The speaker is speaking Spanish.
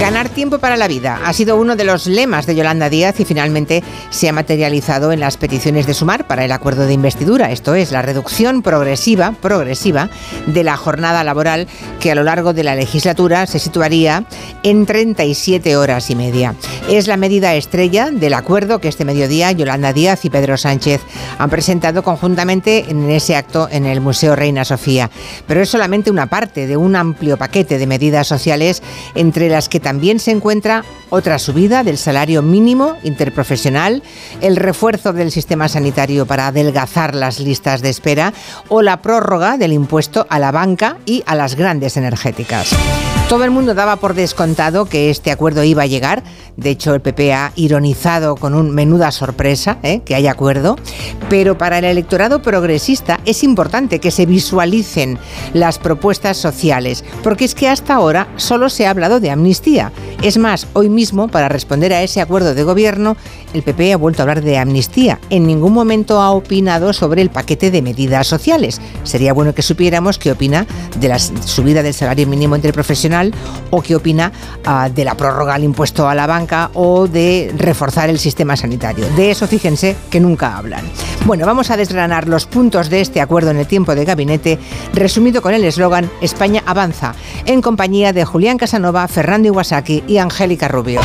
Ganar tiempo para la vida ha sido uno de los lemas de Yolanda Díaz y finalmente se ha materializado en las peticiones de sumar para el acuerdo de investidura, esto es, la reducción progresiva, progresiva de la jornada laboral que a lo largo de la legislatura se situaría en 37 horas y media. Es la medida estrella del acuerdo que este mediodía Yolanda Díaz y Pedro Sánchez han presentado conjuntamente en ese acto en el Museo Reina Sofía. Pero es solamente una parte de un amplio paquete de medidas sociales entre las que también se encuentra otra subida del salario mínimo interprofesional, el refuerzo del sistema sanitario para adelgazar las listas de espera o la prórroga del impuesto a la banca y a las grandes energéticas. Todo el mundo daba por descontado que este acuerdo iba a llegar. De hecho, el PP ha ironizado con un menuda sorpresa ¿eh? que haya acuerdo. Pero para el electorado progresista es importante que se visualicen las propuestas sociales, porque es que hasta ahora solo se ha hablado de amnistía. Es más, hoy mismo, para responder a ese acuerdo de gobierno, el PP ha vuelto a hablar de amnistía. En ningún momento ha opinado sobre el paquete de medidas sociales. Sería bueno que supiéramos qué opina de la subida del salario mínimo interprofesional o qué opina ah, de la prórroga al impuesto a la banca o de reforzar el sistema sanitario. De eso fíjense que nunca hablan. Bueno, vamos a desgranar los puntos de este acuerdo en el tiempo de gabinete, resumido con el eslogan España avanza, en compañía de Julián Casanova, Fernando Iwasaki y Angélica Rubio.